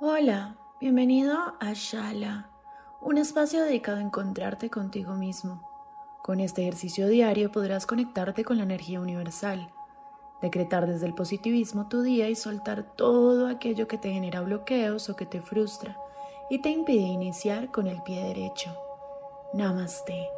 Hola, bienvenido a Shala, un espacio dedicado a encontrarte contigo mismo. Con este ejercicio diario podrás conectarte con la energía universal, decretar desde el positivismo tu día y soltar todo aquello que te genera bloqueos o que te frustra y te impide iniciar con el pie derecho. Namaste.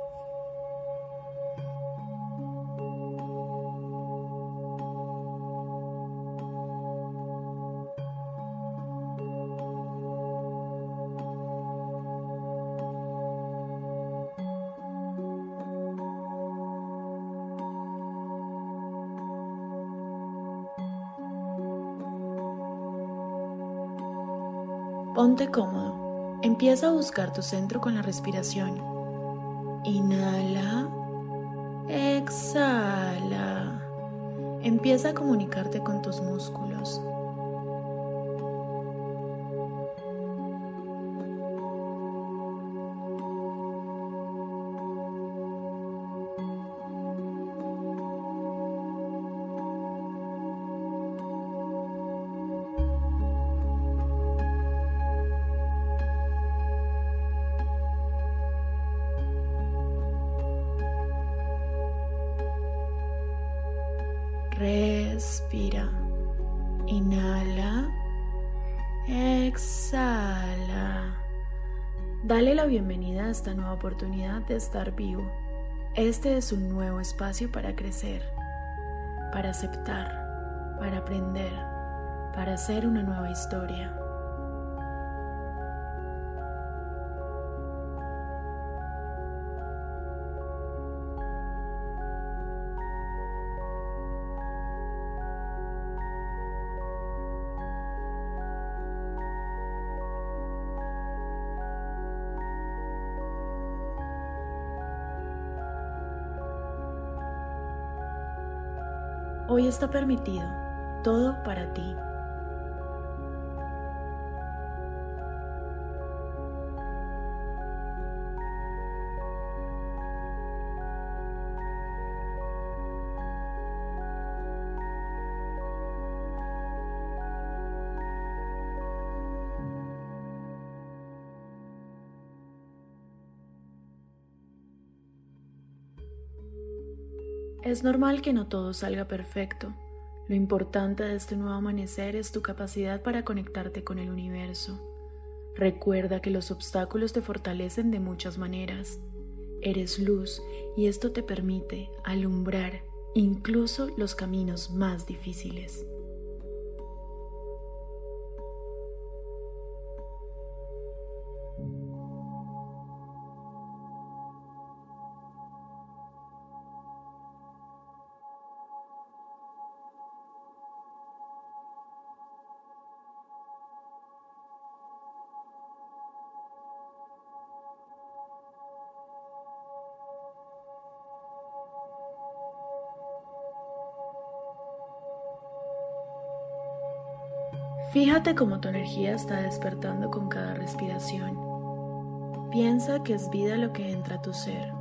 Ponte cómodo. Empieza a buscar tu centro con la respiración. Inhala. Exhala. Empieza a comunicarte con tus músculos. Respira. Inhala. Exhala. Dale la bienvenida a esta nueva oportunidad de estar vivo. Este es un nuevo espacio para crecer, para aceptar, para aprender, para hacer una nueva historia. Hoy está permitido, todo para ti. Es normal que no todo salga perfecto. Lo importante de este nuevo amanecer es tu capacidad para conectarte con el universo. Recuerda que los obstáculos te fortalecen de muchas maneras. Eres luz y esto te permite alumbrar incluso los caminos más difíciles. Fíjate cómo tu energía está despertando con cada respiración. Piensa que es vida lo que entra a tu ser.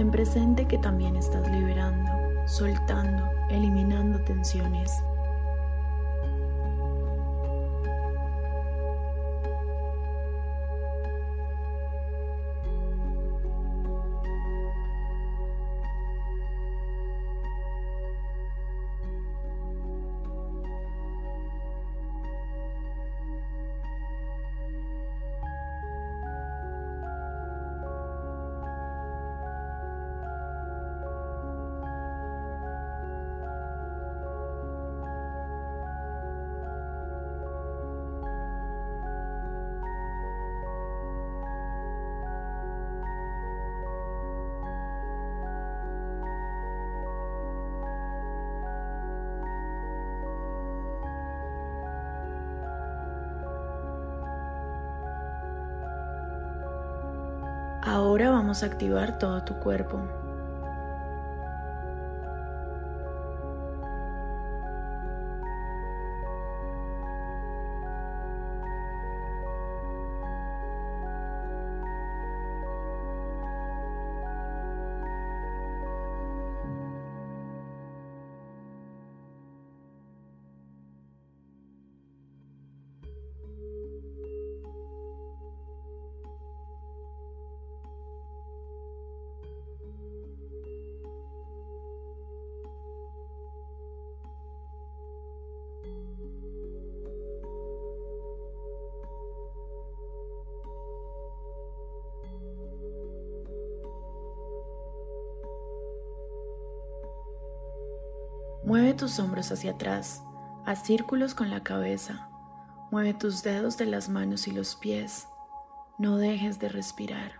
Ten presente que también estás liberando, soltando, eliminando tensiones. Ahora vamos a activar todo tu cuerpo. Mueve tus hombros hacia atrás, a círculos con la cabeza. Mueve tus dedos de las manos y los pies. No dejes de respirar.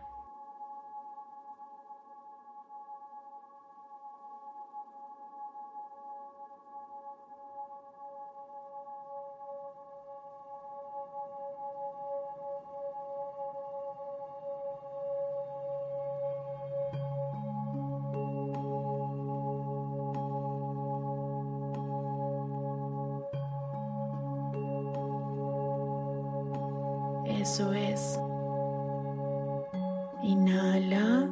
Eso es. Inhala.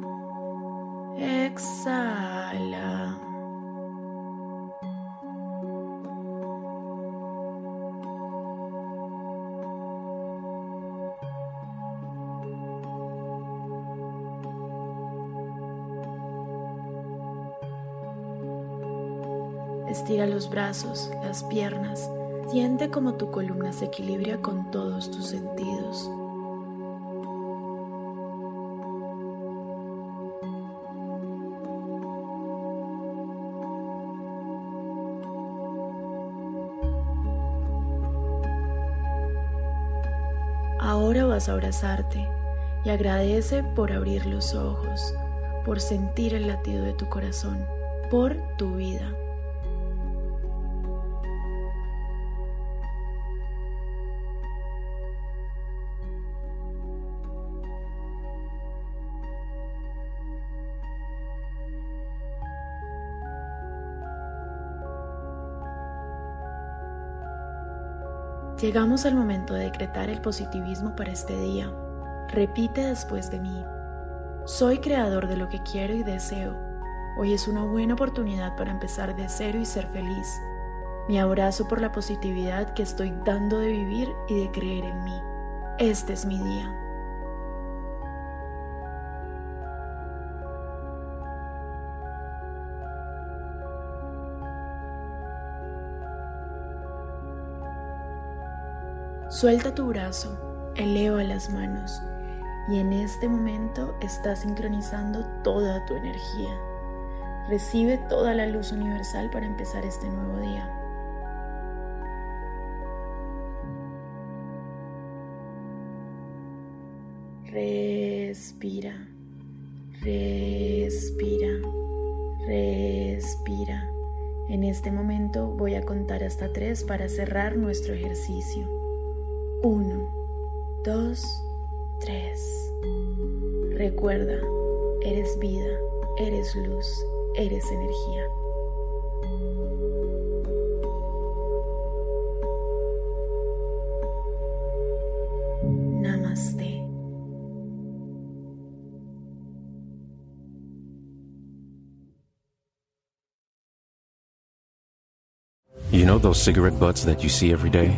Exhala. Estira los brazos, las piernas Siente como tu columna se equilibra con todos tus sentidos. Ahora vas a abrazarte y agradece por abrir los ojos, por sentir el latido de tu corazón, por tu vida. Llegamos al momento de decretar el positivismo para este día. Repite después de mí. Soy creador de lo que quiero y deseo. Hoy es una buena oportunidad para empezar de cero y ser feliz. Me abrazo por la positividad que estoy dando de vivir y de creer en mí. Este es mi día. Suelta tu brazo, eleva las manos y en este momento estás sincronizando toda tu energía. Recibe toda la luz universal para empezar este nuevo día. Respira, respira, respira. En este momento voy a contar hasta tres para cerrar nuestro ejercicio. 1, 2, 3. Recuerda, eres vida, eres luz, eres energía. Namaste. You know those cigarette butts that you see every day?